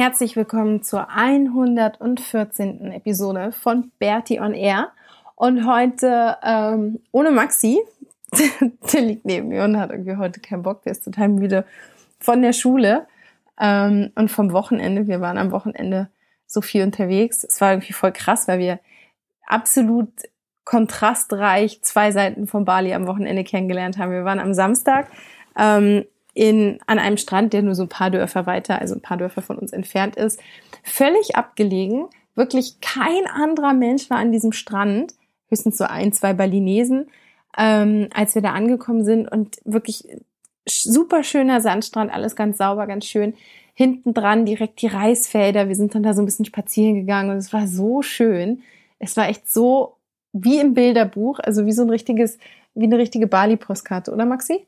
Herzlich willkommen zur 114. Episode von Bertie on Air. Und heute ähm, ohne Maxi. der liegt neben mir und hat irgendwie heute keinen Bock. Der ist total müde von der Schule ähm, und vom Wochenende. Wir waren am Wochenende so viel unterwegs. Es war irgendwie voll krass, weil wir absolut kontrastreich zwei Seiten von Bali am Wochenende kennengelernt haben. Wir waren am Samstag ähm, in, an einem Strand, der nur so ein paar Dörfer weiter, also ein paar Dörfer von uns entfernt ist, völlig abgelegen. Wirklich kein anderer Mensch war an diesem Strand, höchstens so ein, zwei Balinesen, ähm, als wir da angekommen sind und wirklich super schöner Sandstrand, alles ganz sauber, ganz schön. Hinten dran direkt die Reisfelder. Wir sind dann da so ein bisschen spazieren gegangen und es war so schön. Es war echt so wie im Bilderbuch, also wie so ein richtiges, wie eine richtige Bali-Postkarte, oder Maxi?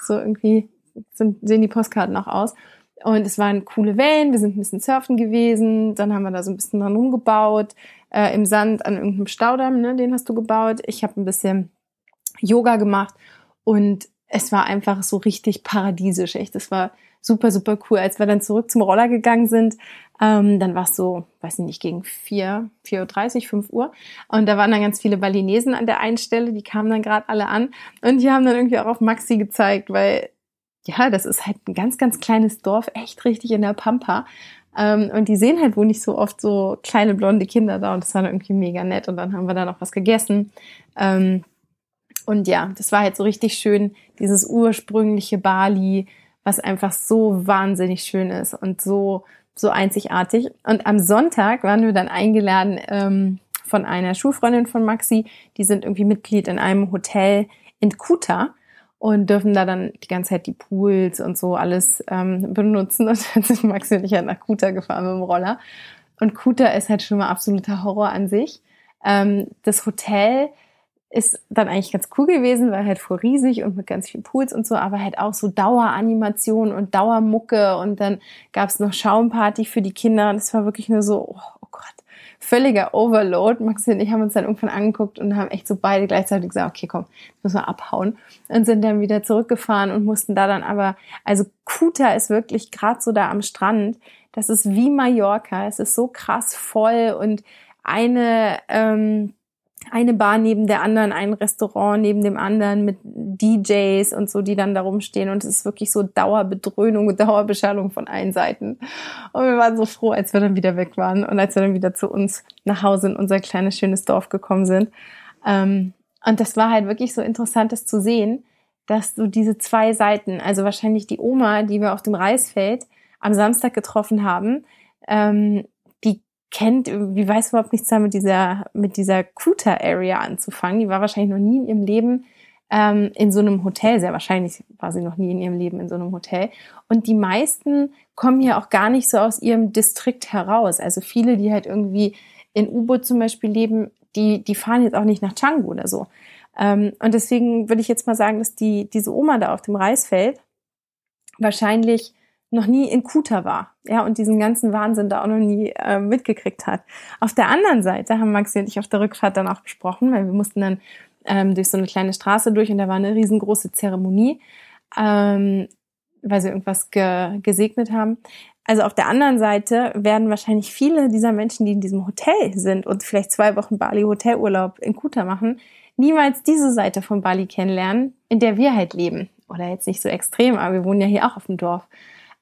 So irgendwie sind, sehen die Postkarten auch aus. Und es waren coole Wellen, wir sind ein bisschen surfen gewesen, dann haben wir da so ein bisschen dran rumgebaut, äh, im Sand an irgendeinem Staudamm, ne, den hast du gebaut. Ich habe ein bisschen Yoga gemacht und es war einfach so richtig paradiesisch, echt. Das war super, super cool. Als wir dann zurück zum Roller gegangen sind, ähm, dann war es so, weiß ich nicht, gegen vier, vier Uhr, dreißig, fünf Uhr. Und da waren dann ganz viele Balinesen an der einen Stelle, die kamen dann gerade alle an. Und die haben dann irgendwie auch auf Maxi gezeigt, weil ja, das ist halt ein ganz, ganz kleines Dorf, echt richtig in der Pampa. Ähm, und die sehen halt wohl nicht so oft so kleine blonde Kinder da und das war dann irgendwie mega nett. Und dann haben wir da noch was gegessen. Ähm, und ja, das war halt so richtig schön, dieses ursprüngliche Bali, was einfach so wahnsinnig schön ist und so, so einzigartig. Und am Sonntag waren wir dann eingeladen ähm, von einer Schulfreundin von Maxi. Die sind irgendwie Mitglied in einem Hotel in Kuta und dürfen da dann die ganze Zeit die Pools und so alles ähm, benutzen. Und dann sind Maxi und ich halt nach Kuta gefahren mit dem Roller. Und Kuta ist halt schon mal absoluter Horror an sich. Ähm, das Hotel ist dann eigentlich ganz cool gewesen, weil halt voll riesig und mit ganz vielen Pools und so, aber halt auch so Daueranimation und Dauermucke und dann gab's noch Schaumparty für die Kinder und es war wirklich nur so, oh, oh Gott, völliger Overload. Maxi und ich haben uns dann irgendwann angeguckt und haben echt so beide gleichzeitig gesagt, okay, komm, müssen wir abhauen. Und sind dann wieder zurückgefahren und mussten da dann aber, also Kuta ist wirklich gerade so da am Strand. Das ist wie Mallorca. Es ist so krass voll und eine, ähm, eine Bar neben der anderen, ein Restaurant neben dem anderen mit DJs und so, die dann da rumstehen. Und es ist wirklich so Dauerbedröhnung, Dauerbeschallung von allen Seiten. Und wir waren so froh, als wir dann wieder weg waren und als wir dann wieder zu uns nach Hause in unser kleines, schönes Dorf gekommen sind. Ähm, und das war halt wirklich so interessant, das zu sehen, dass du diese zwei Seiten, also wahrscheinlich die Oma, die wir auf dem Reisfeld am Samstag getroffen haben, ähm, kennt, wie weiß überhaupt nichts da mit dieser, mit dieser Kuta-Area anzufangen. Die war wahrscheinlich noch nie in ihrem Leben ähm, in so einem Hotel. Sehr wahrscheinlich war sie noch nie in ihrem Leben in so einem Hotel. Und die meisten kommen hier auch gar nicht so aus ihrem Distrikt heraus. Also viele, die halt irgendwie in U-Boot zum Beispiel leben, die, die fahren jetzt auch nicht nach Canggu oder so. Ähm, und deswegen würde ich jetzt mal sagen, dass die, diese Oma da auf dem Reisfeld wahrscheinlich noch nie in Kuta war, ja, und diesen ganzen Wahnsinn da auch noch nie äh, mitgekriegt hat. Auf der anderen Seite haben Maxi und ich auf der Rückfahrt dann auch besprochen, weil wir mussten dann ähm, durch so eine kleine Straße durch und da war eine riesengroße Zeremonie, ähm, weil sie irgendwas ge gesegnet haben. Also auf der anderen Seite werden wahrscheinlich viele dieser Menschen, die in diesem Hotel sind und vielleicht zwei Wochen Bali Hotelurlaub in Kuta machen, niemals diese Seite von Bali kennenlernen, in der wir halt leben. Oder jetzt nicht so extrem, aber wir wohnen ja hier auch auf dem Dorf.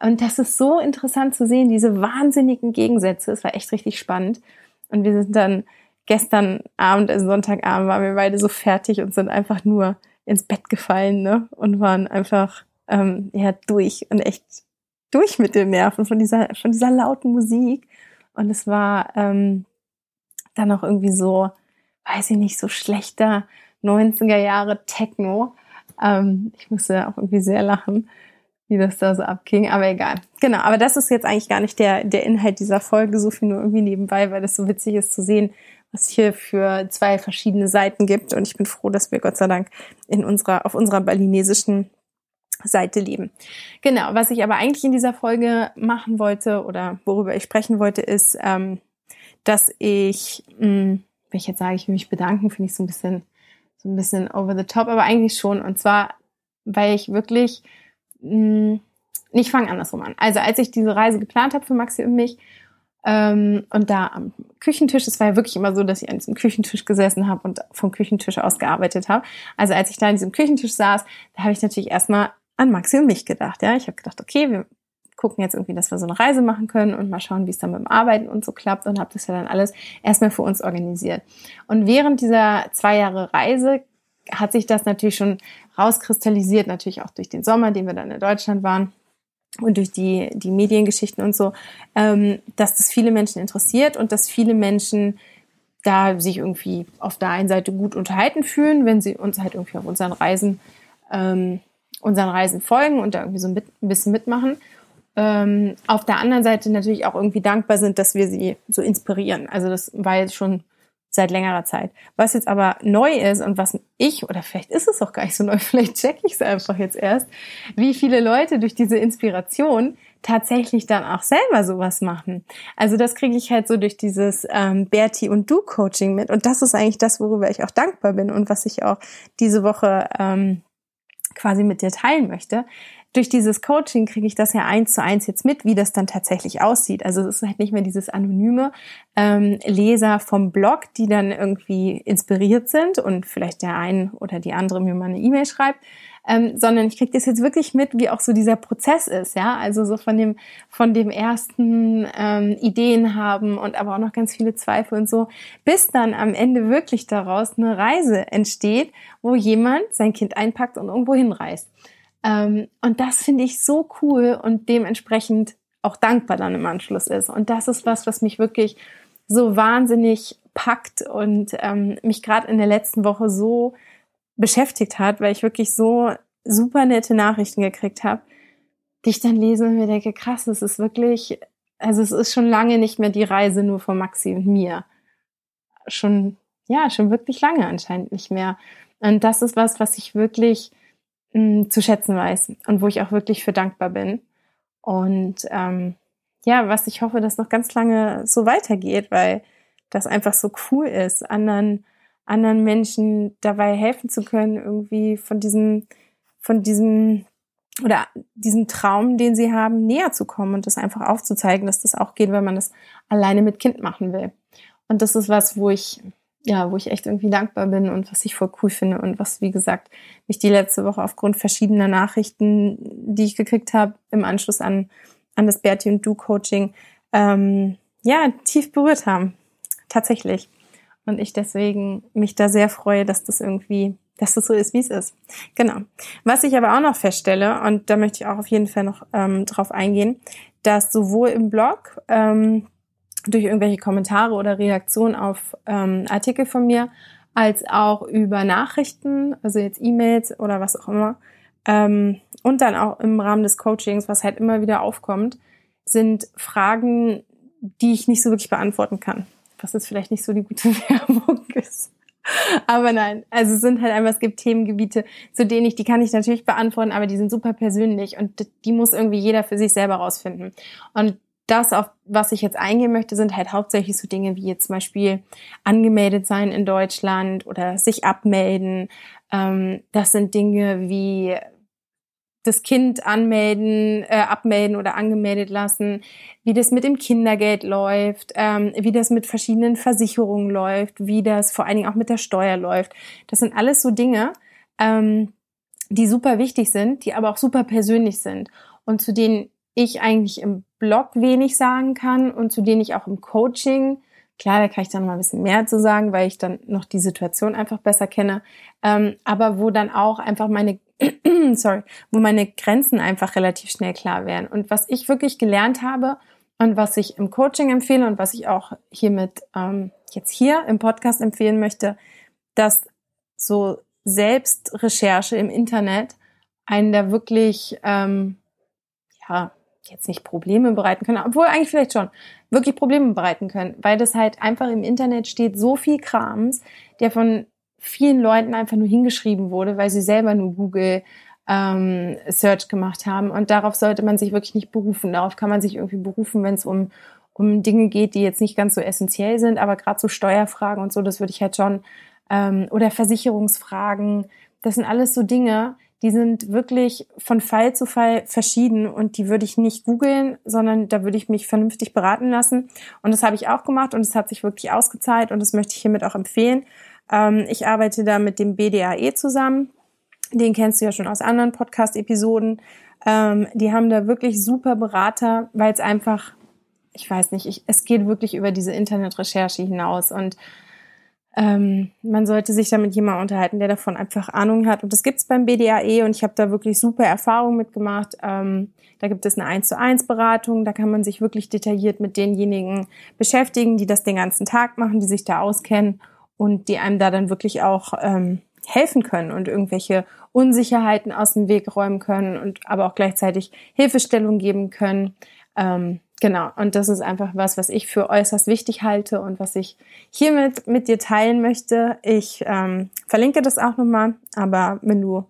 Und das ist so interessant zu sehen, diese wahnsinnigen Gegensätze. Es war echt richtig spannend. Und wir sind dann gestern Abend, also Sonntagabend, waren wir beide so fertig und sind einfach nur ins Bett gefallen ne? und waren einfach ähm, ja durch und echt durch mit den Nerven von dieser von dieser lauten Musik und es war ähm, dann auch irgendwie so, weiß ich nicht, so schlechter 90er Jahre Techno. Ähm, ich musste auch irgendwie sehr lachen, wie das da so abging, aber egal. Genau, aber das ist jetzt eigentlich gar nicht der, der Inhalt dieser Folge, so viel nur irgendwie nebenbei, weil das so witzig ist zu sehen, was hier für zwei verschiedene Seiten gibt. Und ich bin froh, dass wir Gott sei Dank in unserer, auf unserer balinesischen Seite leben. Genau, was ich aber eigentlich in dieser Folge machen wollte oder worüber ich sprechen wollte, ist, ähm, dass ich, mh, hm, wenn ich jetzt sage, ich will mich bedanken, finde ich so ein bisschen, so ein bisschen over the top, aber eigentlich schon. Und zwar, weil ich wirklich, mh, hm, ich fange andersrum an. Also als ich diese Reise geplant habe für Maxi und mich, ähm, und da am Küchentisch, es war ja wirklich immer so, dass ich an diesem Küchentisch gesessen habe und vom Küchentisch aus gearbeitet habe. Also als ich da an diesem Küchentisch saß, da habe ich natürlich erstmal an Maxi und mich gedacht. Ja, ich habe gedacht, okay, wir gucken jetzt irgendwie, dass wir so eine Reise machen können und mal schauen, wie es dann mit dem Arbeiten und so klappt und habe das ja dann alles erstmal für uns organisiert. Und während dieser zwei Jahre Reise hat sich das natürlich schon rauskristallisiert, natürlich auch durch den Sommer, den wir dann in Deutschland waren und durch die, die Mediengeschichten und so, ähm, dass das viele Menschen interessiert und dass viele Menschen da sich irgendwie auf der einen Seite gut unterhalten fühlen, wenn sie uns halt irgendwie auf unseren Reisen, ähm, unseren Reisen folgen und da irgendwie so ein, ein bisschen mitmachen. Ähm, auf der anderen Seite natürlich auch irgendwie dankbar sind, dass wir sie so inspirieren. Also das war jetzt schon seit längerer Zeit. Was jetzt aber neu ist und was ich, oder vielleicht ist es auch gar nicht so neu, vielleicht checke ich es einfach jetzt erst, wie viele Leute durch diese Inspiration tatsächlich dann auch selber sowas machen. Also das kriege ich halt so durch dieses ähm, Bertie und Du Coaching mit und das ist eigentlich das, worüber ich auch dankbar bin und was ich auch diese Woche ähm, quasi mit dir teilen möchte, durch dieses Coaching kriege ich das ja eins zu eins jetzt mit, wie das dann tatsächlich aussieht. Also es ist halt nicht mehr dieses anonyme ähm, Leser vom Blog, die dann irgendwie inspiriert sind und vielleicht der ein oder die andere mir mal eine E-Mail schreibt, ähm, sondern ich kriege das jetzt wirklich mit, wie auch so dieser Prozess ist, ja, also so von dem von dem ersten ähm, Ideen haben und aber auch noch ganz viele Zweifel und so, bis dann am Ende wirklich daraus eine Reise entsteht, wo jemand sein Kind einpackt und irgendwo hinreist. Ähm, und das finde ich so cool und dementsprechend auch dankbar dann im Anschluss ist. Und das ist was, was mich wirklich so wahnsinnig packt und ähm, mich gerade in der letzten Woche so beschäftigt hat, weil ich wirklich so super nette Nachrichten gekriegt habe, die ich dann lese und mir denke, krass, es ist wirklich, also es ist schon lange nicht mehr die Reise nur von Maxi und mir. Schon, ja, schon wirklich lange anscheinend nicht mehr. Und das ist was, was ich wirklich mh, zu schätzen weiß und wo ich auch wirklich für dankbar bin. Und ähm, ja, was ich hoffe, dass noch ganz lange so weitergeht, weil das einfach so cool ist, anderen, anderen Menschen dabei helfen zu können, irgendwie von diesem, von diesem oder diesem Traum, den sie haben, näher zu kommen und das einfach aufzuzeigen, dass das auch geht, wenn man das alleine mit Kind machen will. Und das ist was, wo ich ja, wo ich echt irgendwie dankbar bin und was ich voll cool finde und was, wie gesagt, mich die letzte Woche aufgrund verschiedener Nachrichten, die ich gekriegt habe, im Anschluss an, an das Bertie und Du Coaching, ähm, ja, tief berührt haben. Tatsächlich. Und ich deswegen mich da sehr freue, dass das irgendwie, dass das so ist, wie es ist. Genau. Was ich aber auch noch feststelle, und da möchte ich auch auf jeden Fall noch ähm, drauf eingehen, dass sowohl im Blog, ähm, durch irgendwelche Kommentare oder Reaktionen auf ähm, Artikel von mir, als auch über Nachrichten, also jetzt E-Mails oder was auch immer. Ähm, und dann auch im Rahmen des Coachings, was halt immer wieder aufkommt, sind Fragen, die ich nicht so wirklich beantworten kann. Was jetzt vielleicht nicht so die gute Werbung ist. Aber nein, also es sind halt einfach, es gibt Themengebiete, zu denen ich, die kann ich natürlich beantworten, aber die sind super persönlich und die muss irgendwie jeder für sich selber rausfinden. Und das, auf was ich jetzt eingehen möchte, sind halt hauptsächlich so Dinge wie jetzt zum Beispiel angemeldet sein in Deutschland oder sich abmelden. Ähm, das sind Dinge wie das Kind anmelden, äh, abmelden oder angemeldet lassen, wie das mit dem Kindergeld läuft, ähm, wie das mit verschiedenen Versicherungen läuft, wie das vor allen Dingen auch mit der Steuer läuft. Das sind alles so Dinge, ähm, die super wichtig sind, die aber auch super persönlich sind und zu denen ich eigentlich im Blog wenig sagen kann und zu denen ich auch im Coaching Klar, da kann ich dann mal ein bisschen mehr zu sagen, weil ich dann noch die Situation einfach besser kenne. Ähm, aber wo dann auch einfach meine, sorry, wo meine Grenzen einfach relativ schnell klar werden. Und was ich wirklich gelernt habe und was ich im Coaching empfehle und was ich auch hiermit ähm, jetzt hier im Podcast empfehlen möchte, dass so Selbstrecherche im Internet einen da wirklich, ähm, ja, jetzt nicht Probleme bereiten können, obwohl eigentlich vielleicht schon, wirklich Probleme bereiten können, weil das halt einfach im Internet steht so viel Krams, der von vielen Leuten einfach nur hingeschrieben wurde, weil sie selber nur Google ähm, Search gemacht haben. Und darauf sollte man sich wirklich nicht berufen. Darauf kann man sich irgendwie berufen, wenn es um, um Dinge geht, die jetzt nicht ganz so essentiell sind, aber gerade so Steuerfragen und so, das würde ich halt schon, ähm, oder Versicherungsfragen, das sind alles so Dinge, die sind wirklich von Fall zu Fall verschieden und die würde ich nicht googeln, sondern da würde ich mich vernünftig beraten lassen. Und das habe ich auch gemacht und es hat sich wirklich ausgezahlt und das möchte ich hiermit auch empfehlen. Ähm, ich arbeite da mit dem BDAE zusammen. Den kennst du ja schon aus anderen Podcast-Episoden. Ähm, die haben da wirklich super Berater, weil es einfach, ich weiß nicht, ich, es geht wirklich über diese Internetrecherche hinaus und ähm, man sollte sich da mit jemandem unterhalten, der davon einfach Ahnung hat. Und das gibt's beim BDAE und ich habe da wirklich super Erfahrungen mitgemacht. Ähm, da gibt es eine 1 zu 1 Beratung, da kann man sich wirklich detailliert mit denjenigen beschäftigen, die das den ganzen Tag machen, die sich da auskennen und die einem da dann wirklich auch ähm, helfen können und irgendwelche Unsicherheiten aus dem Weg räumen können und aber auch gleichzeitig Hilfestellung geben können. Ähm, Genau, und das ist einfach was, was ich für äußerst wichtig halte und was ich hiermit mit dir teilen möchte. Ich ähm, verlinke das auch nochmal, aber wenn du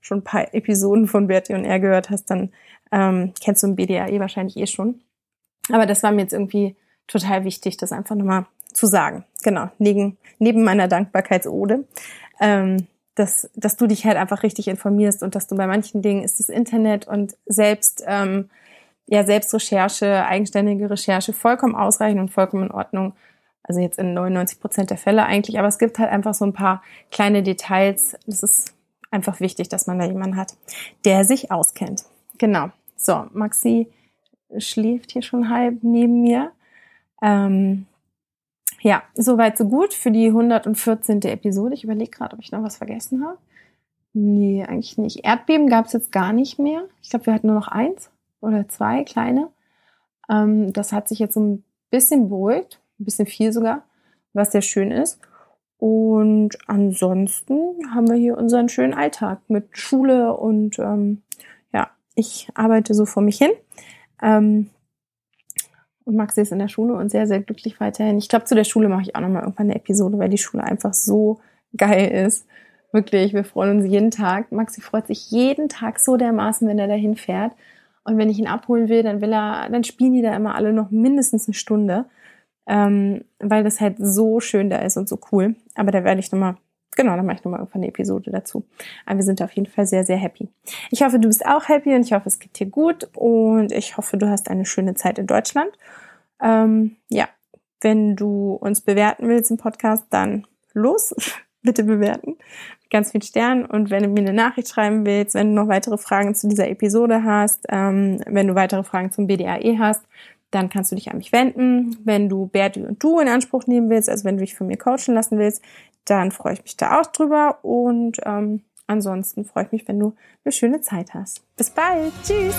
schon ein paar Episoden von Bertie und er gehört hast, dann ähm, kennst du ein BDAE wahrscheinlich eh schon. Aber das war mir jetzt irgendwie total wichtig, das einfach nochmal zu sagen. Genau, neben, neben meiner Dankbarkeitsode. Ähm, dass, dass du dich halt einfach richtig informierst und dass du bei manchen Dingen ist das Internet und selbst ähm, ja, Selbstrecherche, eigenständige Recherche vollkommen ausreichend und vollkommen in Ordnung. Also jetzt in 99 Prozent der Fälle eigentlich. Aber es gibt halt einfach so ein paar kleine Details. Das ist einfach wichtig, dass man da jemanden hat, der sich auskennt. Genau. So, Maxi schläft hier schon halb neben mir. Ähm, ja, soweit so gut für die 114. Episode. Ich überlege gerade, ob ich noch was vergessen habe. Nee, eigentlich nicht. Erdbeben gab es jetzt gar nicht mehr. Ich glaube, wir hatten nur noch eins oder zwei kleine. Ähm, das hat sich jetzt so ein bisschen beruhigt, ein bisschen viel sogar, was sehr schön ist. Und ansonsten haben wir hier unseren schönen Alltag mit Schule und ähm, ja, ich arbeite so vor mich hin. Ähm, und Maxi ist in der Schule und sehr, sehr glücklich weiterhin. Ich glaube, zu der Schule mache ich auch nochmal irgendwann eine Episode, weil die Schule einfach so geil ist. Wirklich, wir freuen uns jeden Tag. Maxi freut sich jeden Tag so dermaßen, wenn er dahin fährt. Und wenn ich ihn abholen will, dann will er, dann spielen die da immer alle noch mindestens eine Stunde, ähm, weil das halt so schön da ist und so cool. Aber da werde ich nochmal, genau, da mache ich nochmal irgendwann eine Episode dazu. Aber wir sind auf jeden Fall sehr, sehr happy. Ich hoffe, du bist auch happy und ich hoffe, es geht dir gut und ich hoffe, du hast eine schöne Zeit in Deutschland. Ähm, ja, wenn du uns bewerten willst im Podcast, dann los, bitte bewerten ganz viel Sternen und wenn du mir eine Nachricht schreiben willst, wenn du noch weitere Fragen zu dieser Episode hast, ähm, wenn du weitere Fragen zum BDAE hast, dann kannst du dich an mich wenden. Wenn du Berti und du in Anspruch nehmen willst, also wenn du dich von mir coachen lassen willst, dann freue ich mich da auch drüber und ähm, ansonsten freue ich mich, wenn du eine schöne Zeit hast. Bis bald. Tschüss.